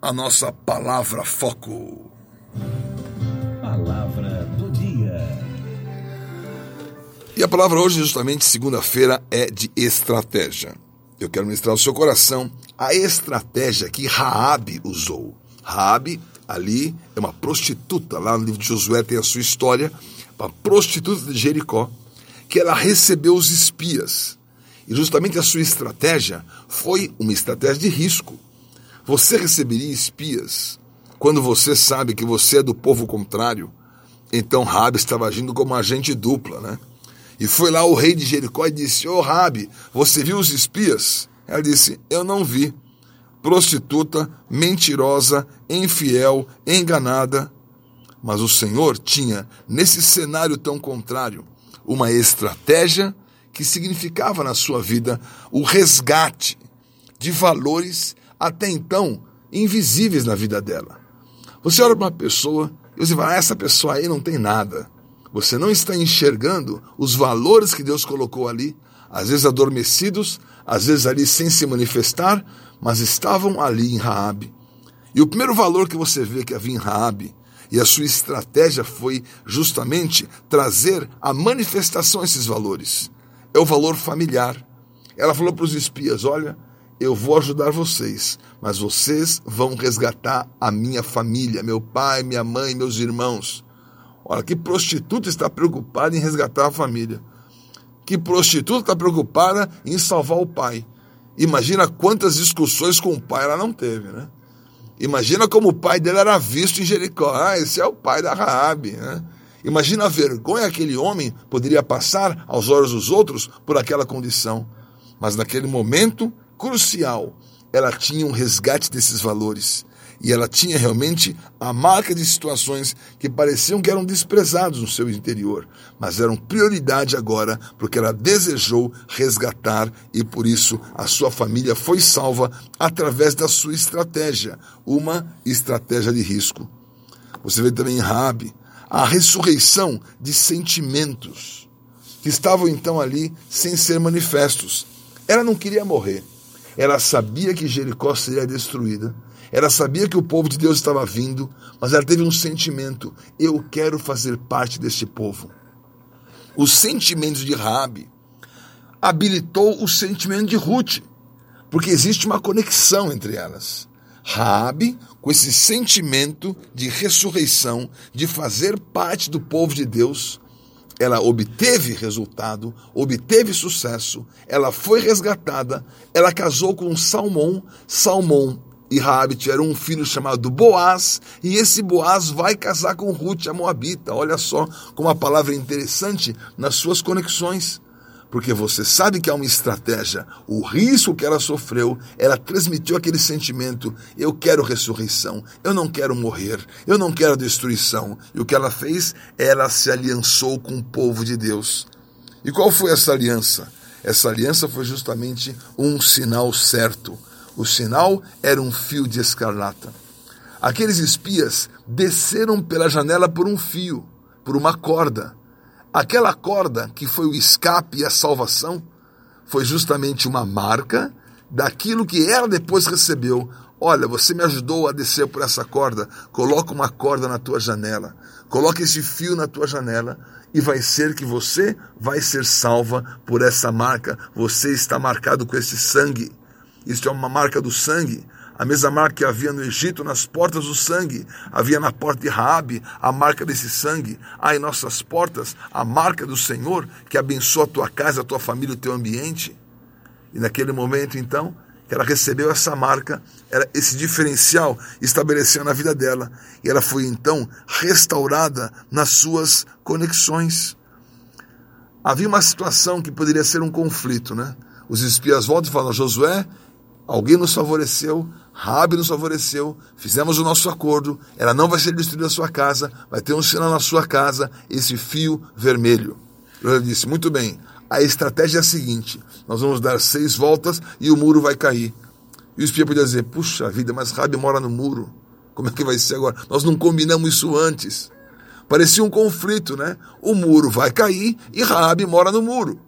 a nossa palavra foco. Palavra do dia. E a palavra hoje, justamente segunda-feira, é de estratégia. Eu quero ministrar ao seu coração a estratégia que Raabe usou. Raabe ali é uma prostituta, lá no livro de Josué tem a sua história, uma prostituta de Jericó, que ela recebeu os espias. E justamente a sua estratégia foi uma estratégia de risco. Você receberia espias quando você sabe que você é do povo contrário? Então Rabi estava agindo como agente dupla, né? E foi lá o rei de Jericó e disse: Ô oh, Rabi, você viu os espias? Ela disse: Eu não vi prostituta, mentirosa, infiel, enganada. Mas o Senhor tinha, nesse cenário tão contrário, uma estratégia que significava na sua vida o resgate de valores até então invisíveis na vida dela. Você olha para uma pessoa e você fala, ah, essa pessoa aí não tem nada. Você não está enxergando os valores que Deus colocou ali, às vezes adormecidos, às vezes ali sem se manifestar, mas estavam ali em Raabe. E o primeiro valor que você vê que havia em Raabe, e a sua estratégia foi justamente trazer a manifestação esses valores. É o valor familiar. Ela falou para os espias: Olha, eu vou ajudar vocês, mas vocês vão resgatar a minha família, meu pai, minha mãe, meus irmãos. Olha, que prostituta está preocupada em resgatar a família. Que prostituta está preocupada em salvar o pai. Imagina quantas discussões com o pai ela não teve, né? Imagina como o pai dele era visto em Jericó. Ah, esse é o pai da Raabe, né? Imagina a vergonha que aquele homem poderia passar aos olhos dos outros por aquela condição. Mas naquele momento crucial, ela tinha um resgate desses valores e ela tinha realmente a marca de situações que pareciam que eram desprezados no seu interior, mas eram prioridade agora, porque ela desejou resgatar e por isso a sua família foi salva através da sua estratégia, uma estratégia de risco. Você vê também em Rabi a ressurreição de sentimentos que estavam então ali sem ser manifestos. Ela não queria morrer. Ela sabia que Jericó seria destruída ela sabia que o povo de Deus estava vindo, mas ela teve um sentimento: eu quero fazer parte deste povo. Os sentimentos de Raabe habilitou o sentimento de Ruth, porque existe uma conexão entre elas. Raabe, com esse sentimento de ressurreição, de fazer parte do povo de Deus, ela obteve resultado, obteve sucesso, ela foi resgatada, ela casou com Salmão, Salmão e Raabe tiveram um filho chamado Boaz, e esse Boaz vai casar com Ruth, a Moabita. Olha só como a palavra é interessante nas suas conexões. Porque você sabe que há uma estratégia. O risco que ela sofreu, ela transmitiu aquele sentimento: eu quero ressurreição, eu não quero morrer, eu não quero destruição. E o que ela fez? Ela se aliançou com o povo de Deus. E qual foi essa aliança? Essa aliança foi justamente um sinal certo o sinal era um fio de escarlata. Aqueles espias desceram pela janela por um fio, por uma corda. Aquela corda que foi o escape e a salvação foi justamente uma marca daquilo que ela depois recebeu. Olha, você me ajudou a descer por essa corda, coloca uma corda na tua janela, coloca esse fio na tua janela e vai ser que você vai ser salva por essa marca. Você está marcado com esse sangue. Isto é uma marca do sangue. A mesma marca que havia no Egito nas portas do sangue, havia na porta de Raabe a marca desse sangue. Há em nossas portas a marca do Senhor que abençoa a tua casa, a tua família, o teu ambiente. E naquele momento, então, que ela recebeu essa marca, esse diferencial estabeleceu na vida dela. E ela foi então restaurada nas suas conexões. Havia uma situação que poderia ser um conflito, né? Os espias voltam e falam: Josué, Alguém nos favoreceu, Rabi nos favoreceu, fizemos o nosso acordo, ela não vai ser destruída a sua casa, vai ter um sinal na sua casa, esse fio vermelho. Eu disse, muito bem, a estratégia é a seguinte, nós vamos dar seis voltas e o muro vai cair. E o espia podia dizer, puxa vida, mas Rabi mora no muro, como é que vai ser agora? Nós não combinamos isso antes. Parecia um conflito, né? O muro vai cair e Rabi mora no muro.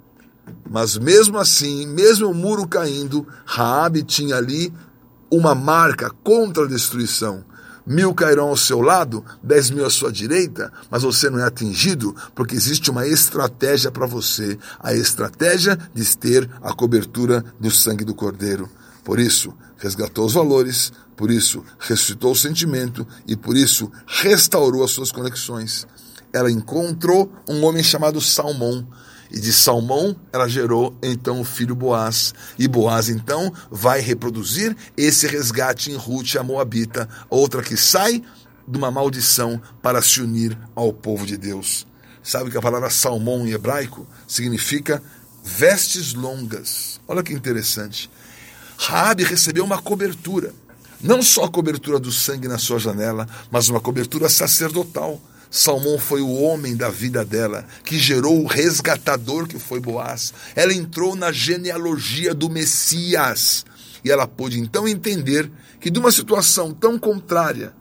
Mas mesmo assim, mesmo o muro caindo, Raabe tinha ali uma marca contra a destruição. Mil cairão ao seu lado, dez mil à sua direita, mas você não é atingido, porque existe uma estratégia para você, a estratégia de ter a cobertura do sangue do Cordeiro. Por isso, resgatou os valores, por isso, ressuscitou o sentimento e por isso, restaurou as suas conexões. Ela encontrou um homem chamado Salmão, e de Salmão ela gerou então o filho Boaz. E Boaz então vai reproduzir esse resgate em Ruth, a Moabita, outra que sai de uma maldição para se unir ao povo de Deus. Sabe que a palavra salmão em hebraico significa vestes longas. Olha que interessante. Raabe recebeu uma cobertura, não só a cobertura do sangue na sua janela, mas uma cobertura sacerdotal. Salmão foi o homem da vida dela, que gerou o resgatador que foi Boaz. Ela entrou na genealogia do Messias. E ela pôde então entender que de uma situação tão contrária,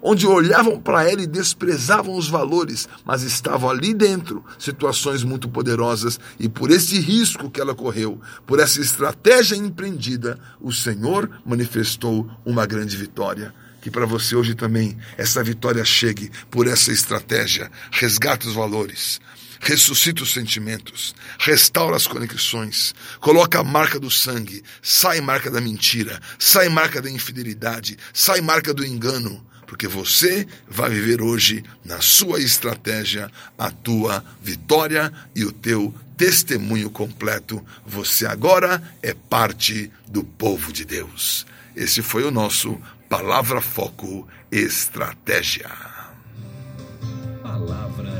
onde olhavam para ela e desprezavam os valores, mas estavam ali dentro situações muito poderosas, e por esse risco que ela correu, por essa estratégia empreendida, o Senhor manifestou uma grande vitória que para você hoje também essa vitória chegue por essa estratégia. Resgata os valores, ressuscita os sentimentos, restaura as conexões, coloca a marca do sangue, sai marca da mentira, sai marca da infidelidade, sai marca do engano, porque você vai viver hoje na sua estratégia a tua vitória e o teu testemunho completo. Você agora é parte do povo de Deus. Esse foi o nosso Palavra Foco Estratégia. Palavra